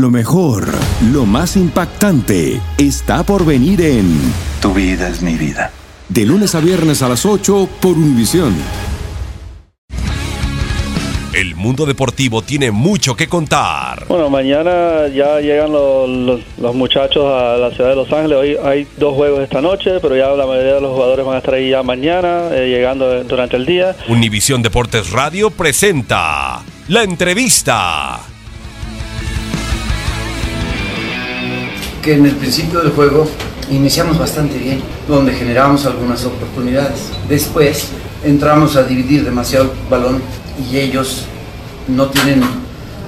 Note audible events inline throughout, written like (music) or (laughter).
Lo mejor, lo más impactante, está por venir en Tu vida es mi vida. De lunes a viernes a las 8 por Univisión. El mundo deportivo tiene mucho que contar. Bueno, mañana ya llegan los, los- los muchachos a la ciudad de Los Ángeles. Hoy hay dos juegos esta noche, pero ya la mayoría de los jugadores van a estar ahí ya mañana, eh, llegando durante el día. Univisión Deportes Radio presenta la entrevista. Que en el principio del juego iniciamos bastante bien, donde generamos algunas oportunidades. Después entramos a dividir demasiado balón y ellos no tienen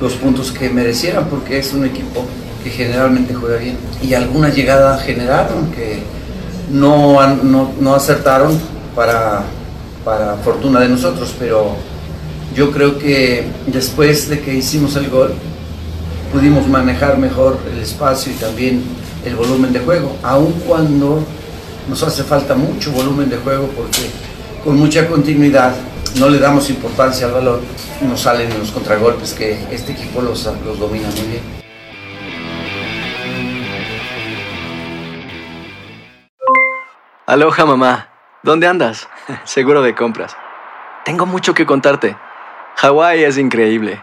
los puntos que merecieran porque es un equipo que generalmente juega bien. Y alguna llegada generaron que no, no, no acertaron para, para fortuna de nosotros, pero yo creo que después de que hicimos el gol, pudimos manejar mejor el espacio y también el volumen de juego, aun cuando nos hace falta mucho volumen de juego porque con mucha continuidad no le damos importancia al balón, nos salen los contragolpes que este equipo los, los domina muy bien. Aloha mamá, ¿dónde andas? (laughs) Seguro de compras. Tengo mucho que contarte. Hawái es increíble.